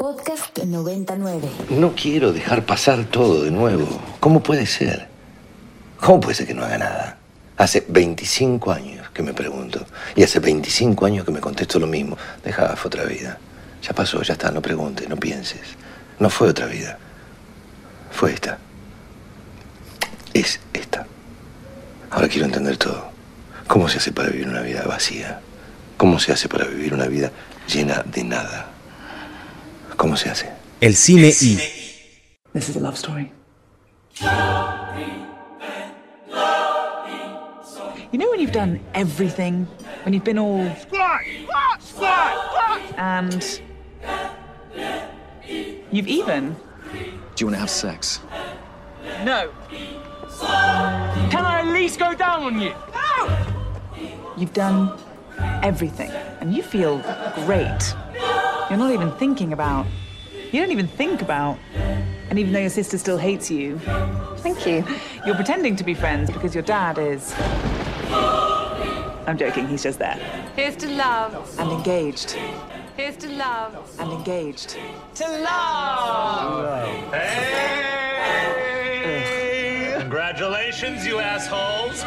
Podcast 99. No quiero dejar pasar todo de nuevo. ¿Cómo puede ser? ¿Cómo puede ser que no haga nada? Hace 25 años que me pregunto. Y hace 25 años que me contesto lo mismo. Deja, fue otra vida. Ya pasó, ya está, no preguntes, no pienses. No fue otra vida. Fue esta. Es esta. Ahora quiero entender todo. ¿Cómo se hace para vivir una vida vacía? ¿Cómo se hace para vivir una vida llena de nada? ¿Cómo se hace? El cine y This is a love story. You know when you've done everything, when you've been all Squat! Squat! Squat! and you've even Do you want to have sex? No. Can I at least go down on you? you've done everything and you feel great. You're not even thinking about you don't even think about and even though your sister still hates you, thank you. You're pretending to be friends because your dad is I'm joking, he's just there. Here's to love. And engaged. Here's to love. And engaged. To love! Hey! Congratulations, you assholes!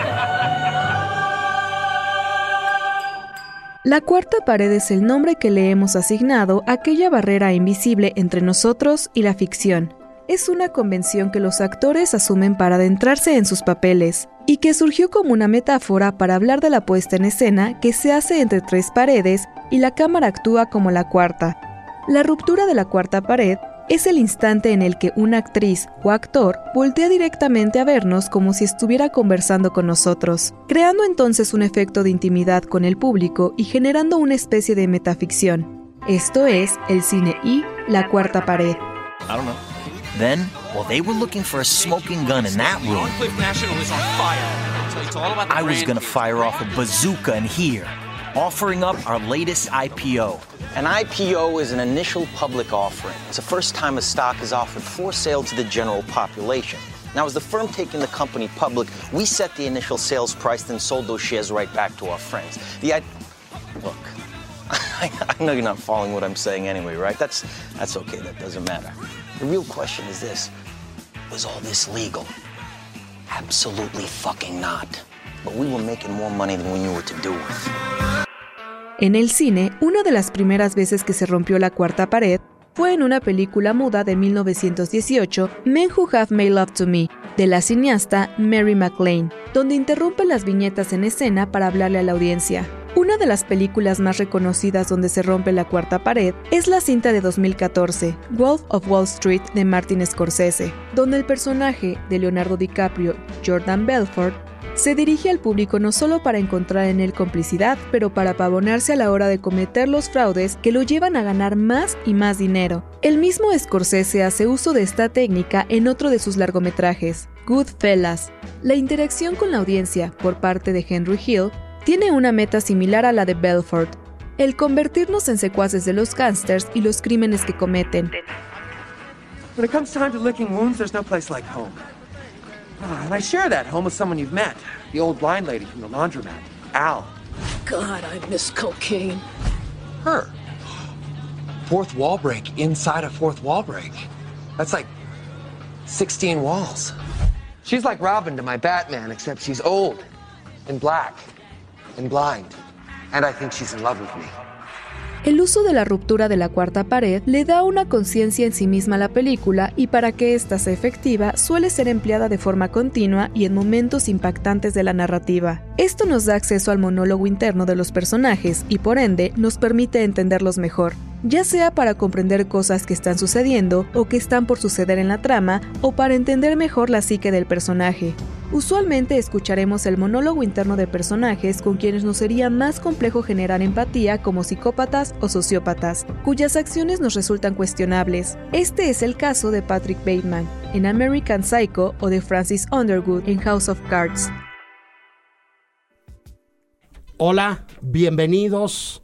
La cuarta pared es el nombre que le hemos asignado a aquella barrera invisible entre nosotros y la ficción. Es una convención que los actores asumen para adentrarse en sus papeles y que surgió como una metáfora para hablar de la puesta en escena que se hace entre tres paredes y la cámara actúa como la cuarta. La ruptura de la cuarta pared es el instante en el que una actriz o actor voltea directamente a vernos como si estuviera conversando con nosotros, creando entonces un efecto de intimidad con el público y generando una especie de metaficción. Esto es el cine y la cuarta pared. I don't know. Then, while they were looking for a smoking gun in that room, I was gonna fire off a bazooka in here, offering up our latest IPO. An IPO is an initial public offering. It's the first time a stock is offered for sale to the general population. Now, as the firm taking the company public, we set the initial sales price, then sold those shares right back to our friends. The I- look, I, know you're not following what I'm saying anyway, right? That's that's okay. That doesn't matter. The real question is this: Was all this legal? Absolutely fucking not. But we were making more money than we knew what to do with. En el cine, una de las primeras veces que se rompió la cuarta pared fue en una película muda de 1918, Men Who Have Made Love to Me, de la cineasta Mary McLean, donde interrumpe las viñetas en escena para hablarle a la audiencia. Una de las películas más reconocidas donde se rompe la cuarta pared es la cinta de 2014, Wolf of Wall Street de Martin Scorsese, donde el personaje de Leonardo DiCaprio, Jordan Belfort, se dirige al público no solo para encontrar en él complicidad, pero para pavonarse a la hora de cometer los fraudes que lo llevan a ganar más y más dinero. El mismo Scorsese hace uso de esta técnica en otro de sus largometrajes, Goodfellas. La interacción con la audiencia por parte de Henry Hill tiene una meta similar a la de Belfort, el convertirnos en secuaces de los gángsters y los crímenes que cometen. When it comes time to licking wounds, there's no place like home. Ah, and I share that home with someone you've met, the old blind lady from the laundromat, Al. God, I miss cocaine. Her. Fourth wall break inside a fourth wall break. That's like 16 walls. She's like Robin to my Batman, except she's old and black and blind. And I think she's in love with me. El uso de la ruptura de la cuarta pared le da una conciencia en sí misma a la película y para que ésta sea efectiva suele ser empleada de forma continua y en momentos impactantes de la narrativa. Esto nos da acceso al monólogo interno de los personajes y por ende nos permite entenderlos mejor, ya sea para comprender cosas que están sucediendo o que están por suceder en la trama o para entender mejor la psique del personaje. Usualmente escucharemos el monólogo interno de personajes con quienes nos sería más complejo generar empatía como psicópatas o sociópatas, cuyas acciones nos resultan cuestionables. Este es el caso de Patrick Bateman en American Psycho o de Francis Underwood en House of Cards. Hola, bienvenidos.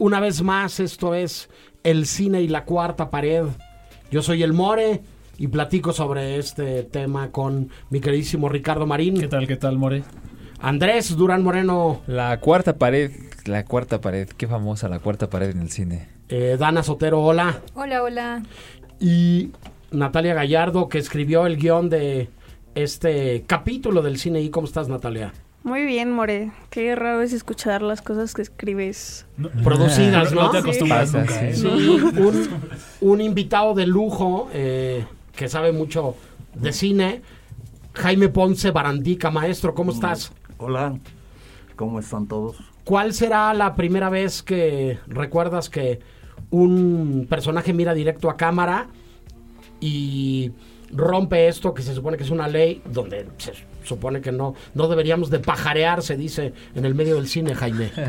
Una vez más, esto es El Cine y la Cuarta Pared. Yo soy el More y platico sobre este tema con mi queridísimo Ricardo Marín. ¿Qué tal, qué tal, More? Andrés Durán Moreno. La cuarta pared, la cuarta pared, qué famosa la cuarta pared en el cine. Eh, Dana Sotero, hola. Hola, hola. Y Natalia Gallardo, que escribió el guion de este capítulo del cine. ¿Y cómo estás, Natalia? Muy bien, More. Qué raro es escuchar las cosas que escribes. Producidas, ¿no? No te acostumbras Sí. nunca, ¿eh? Sí, un, un invitado de lujo eh, que sabe mucho de cine. Jaime Ponce Barandica, maestro, ¿cómo estás? Hola, ¿cómo están todos? ¿Cuál será la primera vez que recuerdas que un personaje mira directo a cámara y rompe esto que se supone que es una ley donde se supone que no, no deberíamos de pajarear, se dice en el medio del cine, Jaime?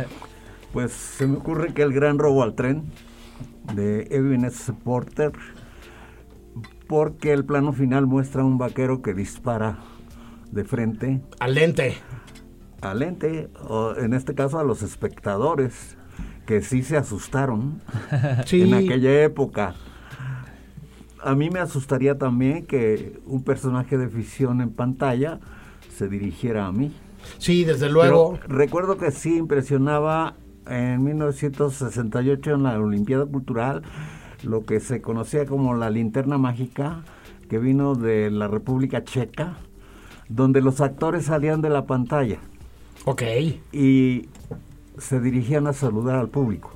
Pues se me ocurre que el gran robo al tren de Edwin S. Porter, porque el plano final muestra a un vaquero que dispara de frente. Al lente. Al lente, o en este caso a los espectadores, que sí se asustaron Sí. en aquella época. A mí me asustaría también que un personaje de ficción en pantalla se dirigiera a mí. Sí, desde luego. Pero recuerdo que sí impresionaba en 1968 en la Olimpiada Cultural lo que se conocía como la linterna mágica que vino de la República Checa, donde los actores salían de la pantalla. Ok. Y se dirigían a saludar al público.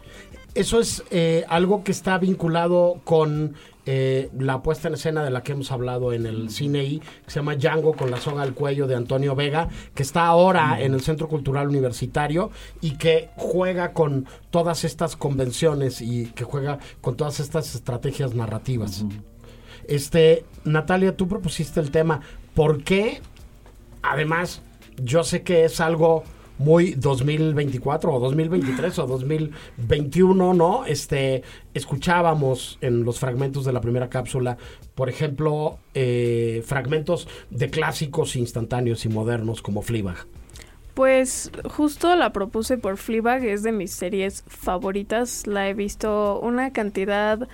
Eso es eh, algo que está vinculado con eh, la puesta en escena de la que hemos hablado en el cine I, que se llama Django con la soga al cuello de Antonio Vega, que está ahora en el Centro Cultural Universitario y que juega con todas estas convenciones y que juega con todas estas estrategias narrativas. Este, Natalia, tú propusiste el tema. ¿Por qué? Además, yo sé que es algo muy 2024 o 2023 o 2021, ¿no? Este, escuchábamos en los fragmentos de la primera cápsula, por ejemplo, eh, fragmentos de clásicos instantáneos y modernos como Fleabag. Pues justo la propuse por Fleabag, es de mis series favoritas. La he visto una cantidad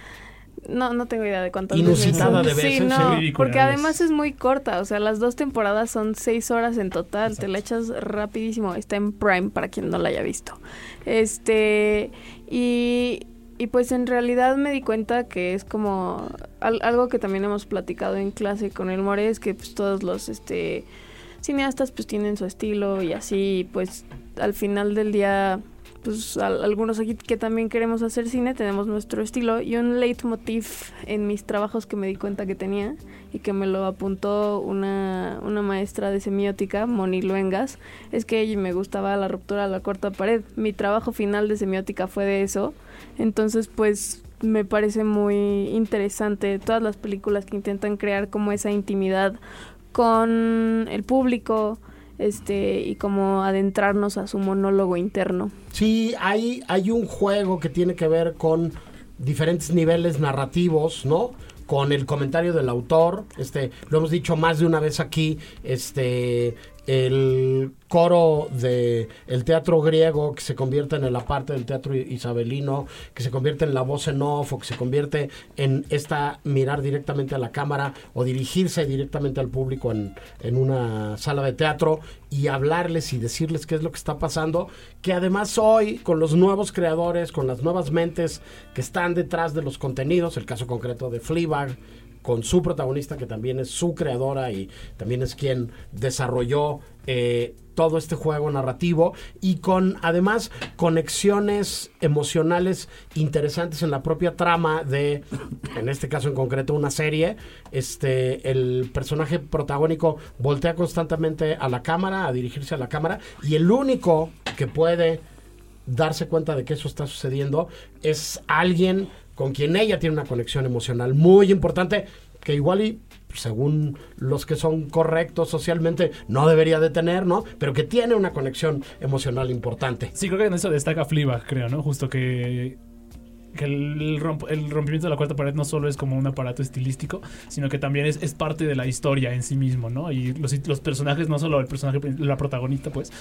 no, no tengo idea de cuántas Inusitada veces. de veces, Sí, no, sí. Porque además es muy corta. O sea, las dos temporadas son seis horas en total. Te la echas rapidísimo. Está en Prime para quien no la haya visto. Este, y, y pues en realidad me di cuenta que es como al- algo que también hemos platicado en clase con el More, es que pues todos los este cineastas pues tienen su estilo y así pues al final del día pues al- algunos aquí que también queremos hacer cine tenemos nuestro estilo y un leitmotiv en mis trabajos que me di cuenta que tenía y que me lo apuntó una, una maestra de semiótica, Moni Luengas, es que ella me gustaba la ruptura de la cuarta pared. Mi trabajo final de semiótica fue de eso. Entonces, pues me parece muy interesante todas las películas que intentan crear como esa intimidad con el público este y como adentrarnos a su monólogo interno. Sí, hay, hay un juego que tiene que ver con diferentes niveles narrativos, ¿no? Con el comentario del autor, este, lo hemos dicho más de una vez aquí, este, el coro de el teatro griego que se convierte en la parte del teatro isabelino, que se convierte en la voz en off o que se convierte en esta mirar directamente a la cámara o dirigirse directamente al público en, en una sala de teatro y hablarles y decirles qué es lo que está pasando, que además hoy con los nuevos creadores, con las nuevas mentes que están detrás de los contenidos, el caso concreto de Fleabag, con su protagonista que también es su creadora y también es quien desarrolló eh, todo este juego narrativo y con además conexiones emocionales interesantes en la propia trama de, en este caso en concreto, una serie. Este, el personaje protagónico voltea constantemente a la cámara, a dirigirse a la cámara y el único que puede darse cuenta de que eso está sucediendo es alguien con quien ella tiene una conexión emocional muy importante que igual y según los que son correctos socialmente no debería de tener, ¿no? Pero que tiene una conexión emocional importante. Sí, creo que en eso destaca Fleabag, creo, ¿no? Justo que el, romp- el rompimiento de la cuarta pared no solo es como un aparato estilístico, sino que también es, es parte de la historia en sí mismo, ¿no? Y los, personajes, no solo el personaje, la protagonista, pues,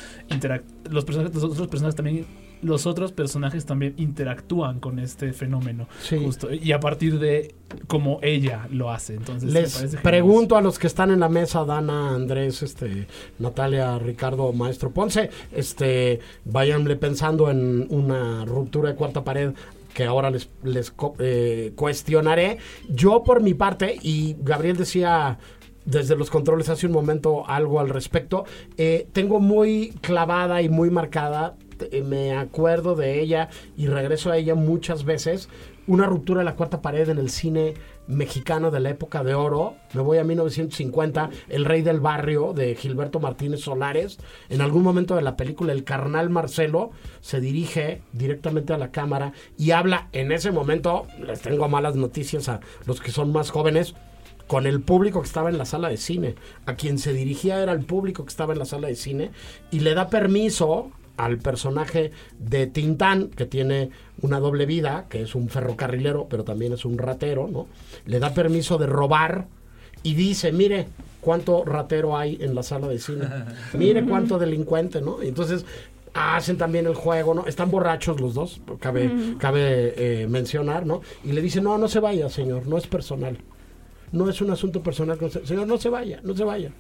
los personajes, los otros personajes también, los otros personajes también interactúan con este fenómeno, Sí. justo, y a partir de cómo ella lo hace. Entonces, Les pregunto a los que están en la mesa, Dana, Andrés, este, Natalia, Ricardo, Maestro Ponce, este, váyanle pensando en una ruptura de cuarta pared que ahora les, les eh, cuestionaré. Yo por mi parte, y Gabriel decía desde los controles hace un momento algo al respecto, eh, tengo muy clavada y muy marcada, eh, me acuerdo de ella y regreso a ella muchas veces, una ruptura de la cuarta pared en el cine mexicano de la época de oro. Me voy a 1950, El Rey del Barrio de Gilberto Martínez Solares. En algún momento de la película, el carnal Marcelo se dirige directamente a la cámara y habla en ese momento, les tengo malas noticias a los que son más jóvenes, con el público que estaba en la sala de cine. A quien se dirigía era el público que estaba en la sala de cine y le da permiso al personaje de Tintán, que tiene una doble vida, que es un ferrocarrilero, pero también es un ratero, ¿no? Le da permiso de robar y dice, mire cuánto ratero hay en la sala de cine, mire cuánto delincuente, ¿no? Y entonces hacen también el juego, ¿no? Están borrachos los dos, cabe, cabe eh, mencionar, ¿no? Y le dice, no, no se vaya, señor, no es personal. No es un asunto personal. Señor, no se vaya, no se vaya.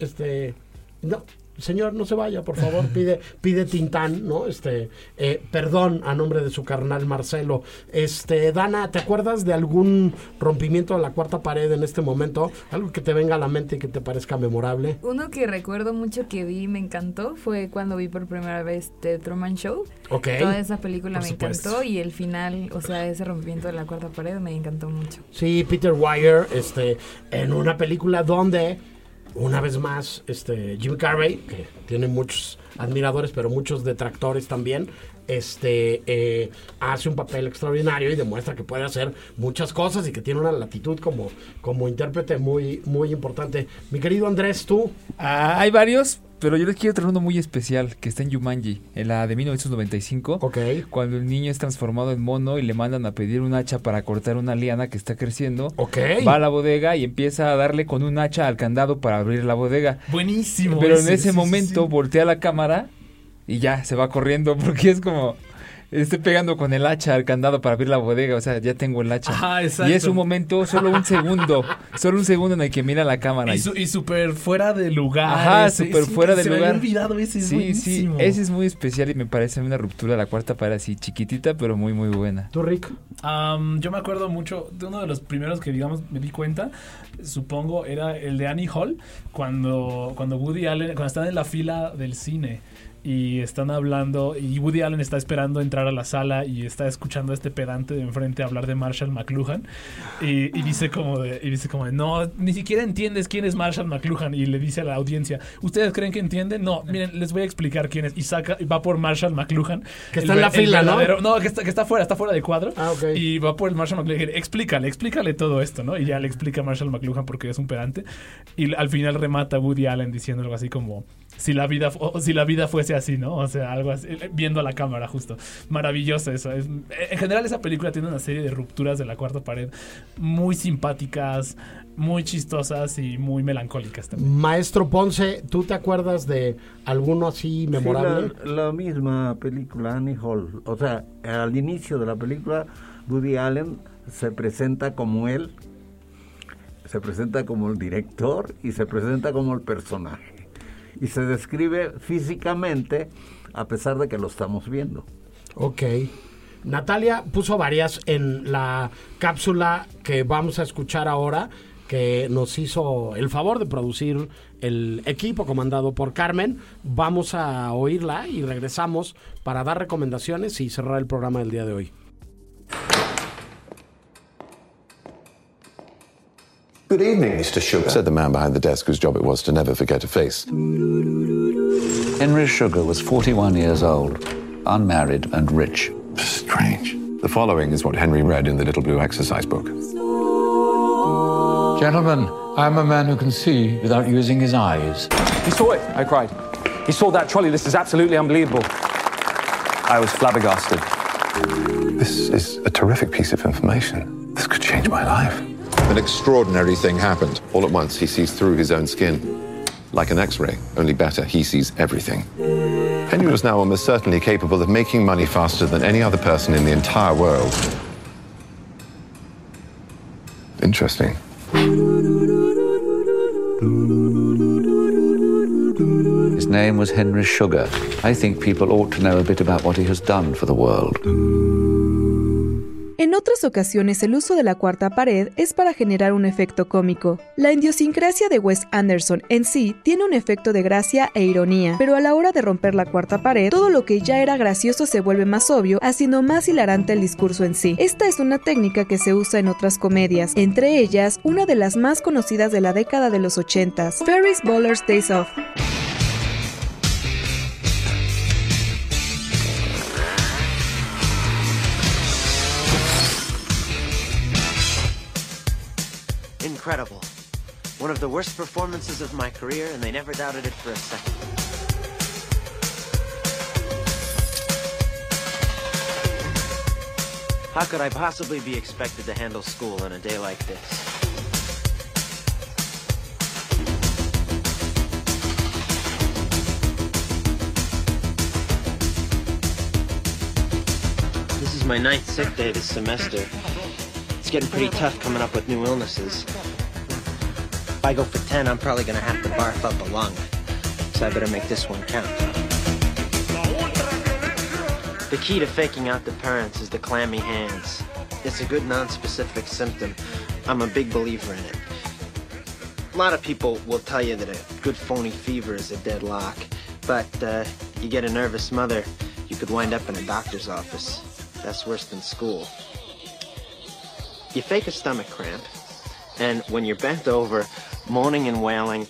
Este, no, señor, no se vaya, por favor, pide, pide Tintán, ¿no? Este, eh, perdón a nombre de su carnal Marcelo. Este, Dana, ¿te acuerdas de algún rompimiento de la cuarta pared en este momento? Algo que te venga a la mente y que te parezca memorable. Uno que recuerdo mucho que vi y me encantó fue cuando vi por primera vez The Truman Show. Ok. Toda esa película Por me supuesto. encantó y el final, o sea, ese rompimiento de la cuarta pared me encantó mucho. Sí, Peter Weir, este, en una película donde, una vez más, este, Jim Carrey, que tiene muchos admiradores, pero muchos detractores también, este, eh, hace un papel extraordinario y demuestra que puede hacer muchas cosas y que tiene una latitud como, como intérprete muy, muy importante. Mi querido Andrés, tú. Ah, hay varios, pero yo les quiero traer uno muy especial que está en Jumanji, en la de 1995. Cuando el niño es transformado en mono y le mandan a pedir un hacha para cortar una liana que está creciendo. Va a la bodega y empieza a darle con un hacha al candado para abrir la bodega. Buenísimo. Pero en ese, sí, momento sí. voltea la cámara y ya se va corriendo porque es como estoy pegando con el hacha al candado para abrir la bodega, o sea, ya tengo el hacha. Ajá, exacto. Y es un momento, solo un segundo, solo un segundo en el que mira la cámara. Y, su- y súper fuera de lugar. Ajá, súper sí, fuera se de me lugar. había olvidado ese, es sí, sí, buenísimo. ese es muy especial y me parece una ruptura de la cuarta pared así chiquitita, pero muy muy buena. ¿Tú, Rick? Am, yo me acuerdo mucho de uno de los primeros que, digamos, me di cuenta, supongo, era el de Annie Hall, cuando, cuando Woody Allen, cuando están en la fila del cine y están hablando, y Woody Allen está esperando entrar a la sala y está escuchando a este pedante de enfrente hablar de Marshall McLuhan y, y dice como de, y dice como de, no, ni siquiera entiendes quién es Marshall McLuhan y le dice a la audiencia, ¿ustedes creen que entienden? No, miren, les voy a explicar quién es y saca, y va por Marshall McLuhan. Que el está en la fila, ¿no? no, que está, que está fuera, está fuera de cuadro. Ah, ok. Y va por el Marshall McLuhan. Explícale, explícale todo esto, ¿no? Y ya le explica a Marshall McLuhan porque es un pedante. Y al final remata Woody Allen diciendo algo así como si la vida o si la vida fuese así, ¿no? O sea, algo así, eh, viendo a la cámara justo. Maravilloso eso. Es- en general esa película tiene una serie de rupturas de la cuarta pared muy simpáticas, muy chistosas y muy melancólicas también. Maestro Ponce, ¿tú te acuerdas de alguno así memorable? Sí, la, la misma película, Annie Hall. O sea, al inicio de la película, Woody Allen se presenta como él, se presenta como el director y se presenta como el personaje. Y se describe físicamente a pesar de que lo estamos viendo. Ok. Natalia puso varias en la cápsula que vamos a escuchar ahora, que nos hizo el favor de producir el equipo comandado por Carmen. Vamos a oírla y regresamos para dar recomendaciones y cerrar el programa del día de hoy. Good evening, Mr. Sugar. Said the man behind the desk whose job it was to never forget a face. Henry Sugar was 41 years old, unmarried and rich. Strange. The following is what Henry read in the little blue exercise book. Gentlemen, I'm a man who can see without using his eyes. He saw it, I cried. He saw that trolley. This is absolutely unbelievable. I was flabbergasted. This is a terrific piece of information. This could change my life. An extraordinary thing happened. All at once, he sees through his own skin. Like an x ray, only better, he sees everything. Henry was now almost certainly capable of making money faster than any other person in the entire world. Interesting. His name was Henry Sugar. I think people ought to know a bit about what he has done for the world. En otras ocasiones el uso de la cuarta pared es para generar un efecto cómico. La idiosincrasia de Wes Anderson en sí tiene un efecto de gracia e ironía, pero a la hora de romper la cuarta pared, todo lo que ya era gracioso se vuelve más obvio, haciendo más hilarante el discurso en sí. Esta es una técnica que se usa en otras comedias, entre ellas una de las más conocidas de la década de los 80s, Ferris Bueller's Days Off. Incredible. One of the worst performances of my career, and they never doubted it for a second. How could I possibly be expected to handle school on a day like this? This is my ninth sick day this semester. Getting pretty tough coming up with new illnesses. If I go for 10, I'm probably gonna have to barf up a lung. So I better make this one count. The key to faking out the parents is the clammy hands. It's a good non-specific symptom. I'm a big believer in it. A lot of people will tell you that a good phony fever is a deadlock, but uh, you get a nervous mother, you could wind up in a doctor's office. That's worse than school. You fake a stomach cramp, and when you're bent over, moaning and wailing,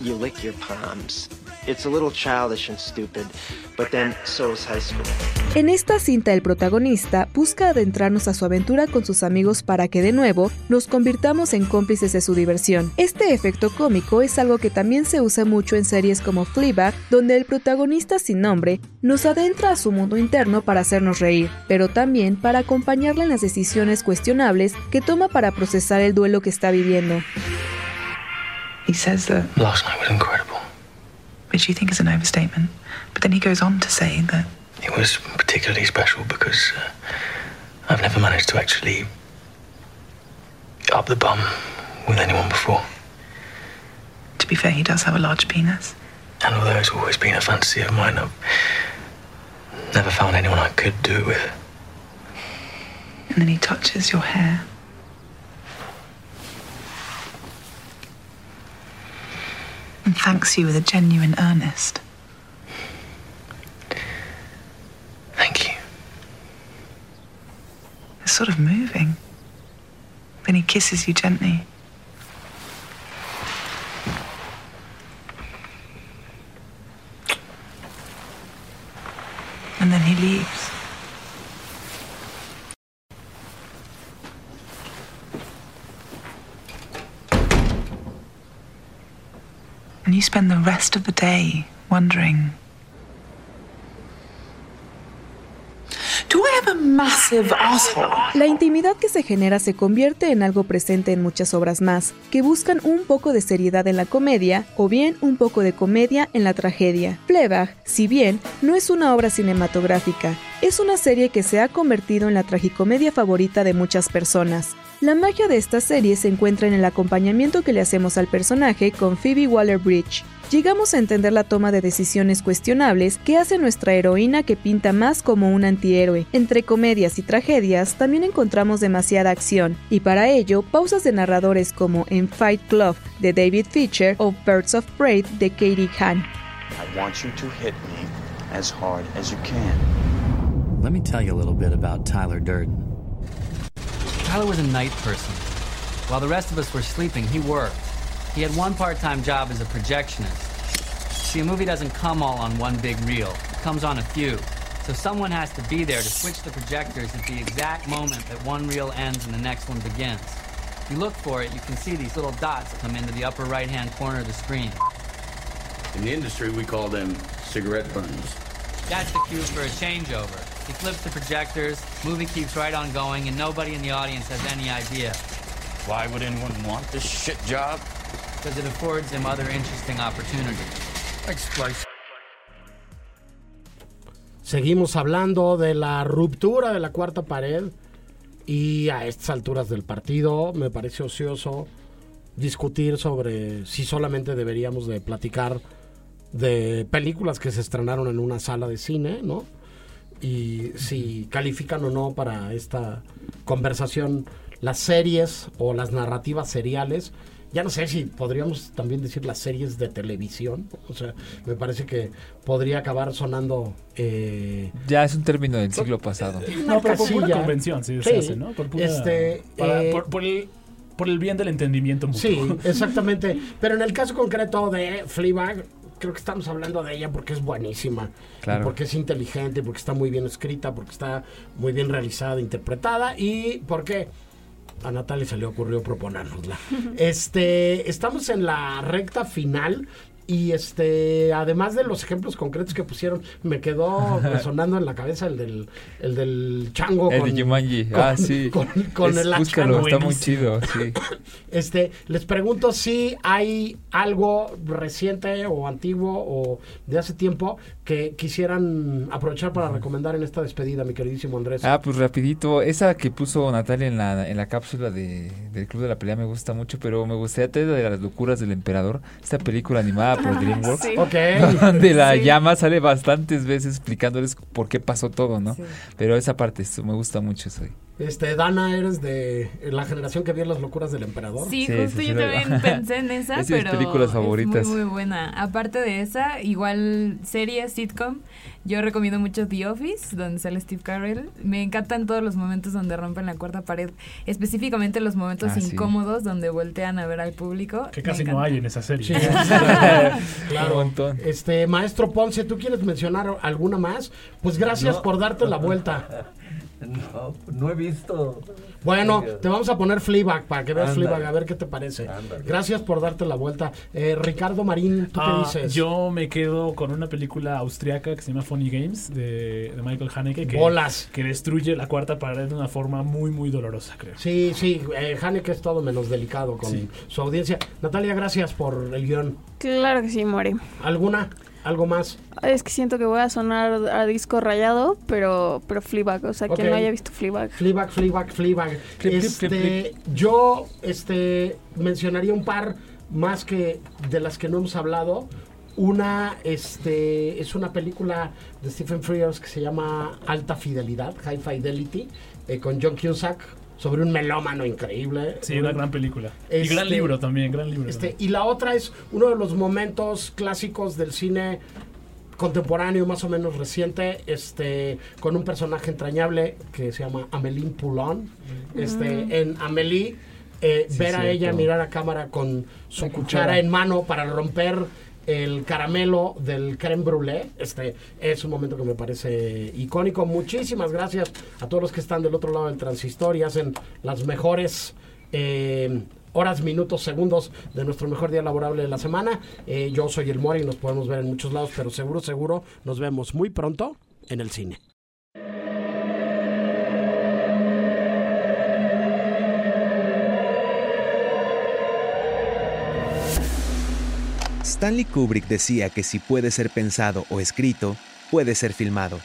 you lick your palms. It's a little childish and stupid, but then so is high school. En esta cinta el protagonista busca adentrarnos a su aventura con sus amigos para que de nuevo nos convirtamos en cómplices de su diversión. Este efecto cómico es algo que también se usa mucho en series como Fleabag, donde el protagonista sin nombre nos adentra a su mundo interno para hacernos reír, pero también para acompañarle en las decisiones cuestionables que toma para procesar el duelo que está viviendo. He says that Last night was incredible. which you think is an overstatement. But then he goes on to say that It was particularly special because uh, I've never managed to actually up the bum with anyone before. to be fair, he does have a large penis. And although it's always been a fantasy of mine, I've never found anyone I could do it with. And then he touches your hair. And thanks you with a genuine earnest. Thank you. It's sort of moving. Then he kisses you gently. And then he leaves. And you spend the rest of the day wondering La intimidad que se genera se convierte en algo presente en muchas obras más, que buscan un poco de seriedad en la comedia o bien un poco de comedia en la tragedia. Fleabag, si bien no es una obra cinematográfica, es una serie que se ha convertido en la tragicomedia favorita de muchas personas. La magia de esta serie se encuentra en el acompañamiento que le hacemos al personaje con Phoebe Waller-Bridge. Llegamos a entender la toma de decisiones cuestionables que hace nuestra heroína que pinta más como un antihéroe. Entre comedias y tragedias también encontramos demasiada acción, y para ello pausas de narradores como en Fight Club de David Fincher o Birds of Prey de Katie Han. I want you to hit me as hard as you can. Let me tell you a little bit about Tyler Durden. Tyler was a night person. While the rest of us were sleeping, he worked. He had one part-time job as a projectionist. See, a movie doesn't come all on one big reel. It comes on a few. So someone has to be there to switch the projectors at the exact moment that one reel ends and the next one begins. If you look for it, you can see these little dots come into the upper right-hand corner of the screen. In the industry, we call them cigarette burns. That's the cue for a changeover. He flips the projectors, movie keeps right on going, and nobody in the audience has any idea. Why would anyone want this shit job? Because it affords him other interesting opportunities. Seguimos hablando de la ruptura de la cuarta pared y a estas alturas del partido me parece ocioso discutir sobre si solamente deberíamos de platicar de películas que se estrenaron en una sala de cine, ¿no? Y si califican o no para esta conversación las series o las narrativas seriales. Ya no sé si podríamos también decir las series de televisión. O sea, me parece que podría acabar sonando... Eh, Ya es un término del siglo pasado. No, pero por pura convención, sí, Sí. se hace, ¿no? Por, pura- Este, para- eh, por, por el, por el bien del entendimiento mutuo. Sí, exactamente. Pero en el caso concreto de Fleabag, creo que estamos hablando de ella porque es buenísima. Claro. Porque es inteligente, porque está muy bien escrita, porque está muy bien realizada, interpretada y porque a Natalia se le ocurrió proponérnosla. este, estamos en la recta final. Y este, además de los ejemplos concretos que pusieron, me quedó resonando en la cabeza el del, el del chango. El con- de Jumanji. con- ah, sí. Con, con Es- el búscalo, está muy chido, sí. Este, les pregunto si hay algo reciente o antiguo o de hace tiempo que quisieran aprovechar para recomendar en esta despedida, mi queridísimo Andrés. Ah, pues rapidito, esa que puso Natalia en la, en la cápsula de, del Club de la Pelea me gusta mucho, pero me gustaría tener de las locuras del emperador, esta película animada por DreamWorks, Sí. Ok. donde la Sí. llama sale bastantes veces explicándoles por qué pasó todo, ¿no? Sí. Pero esa parte eso, me gusta mucho eso. Este, Dana, eres de la generación que vio las locuras del emperador. Sí, Sí, justo yo también la- pensé en esa, Es pero películas favoritas. es muy, muy buena. Aparte de esa, igual serie, sitcom, yo recomiendo mucho The Office, donde sale Steve Carell. Me encantan todos los momentos donde rompen la cuarta pared, específicamente los momentos Ah, sí. incómodos donde voltean a ver al público. Que casi no hay en esa serie. Sí. claro. Este, maestro Ponce, ¿tú quieres mencionar alguna más? Pues gracias No. por darte la vuelta. No, no he visto. Bueno, te vamos a poner Fleabag para que veas. Fleabag, a ver qué te parece. Gracias por darte la vuelta. Eh, Ricardo Marín, ¿tú Ah, qué dices? Yo me quedo con una película austriaca que se llama Funny Games de, de Michael Haneke que, Bolas. que destruye la cuarta pared de una forma muy muy dolorosa, creo. Sí, sí, eh, Haneke es todo menos delicado con Sí. su audiencia. Natalia, gracias por el guion. Claro que sí, More. ¿Alguna? ¿Algo más? Es que siento que voy a sonar a disco rayado, pero, pero Fleabag. O sea, Ok. quien no haya visto Fleabag. Fleabag, Fleabag, Fleabag. Flip, flip, Este, flip, Yo este, mencionaría un par más que de las que no hemos hablado. Una este, es una película de Stephen Frears que se llama Alta Fidelidad, High Fidelity, eh, con John Cusack, sobre un melómano increíble. Sí, una gran película. y Este, gran libro también, gran libro. Este, y la otra es uno de los momentos clásicos del cine contemporáneo, más o menos reciente, este, con un personaje entrañable que se llama Amélie Poulain. Este, Mm. en Amélie, eh, Sí, ver a cierto. ella mirar a cámara con su cuchara cuchara. en mano para romper el caramelo del creme brûlée. Este es un momento que me parece icónico. Muchísimas gracias a todos los que están del otro lado del transistor y hacen las mejores eh, horas, minutos, segundos de nuestro mejor día laborable de la semana. Eh, yo soy el Mori y nos podemos ver en muchos lados, pero seguro, seguro nos vemos muy pronto en el cine. Stanley Kubrick decía que si puede ser pensado o escrito, puede ser filmado.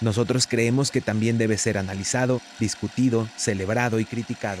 Nosotros creemos que también debe ser analizado, discutido, celebrado y criticado.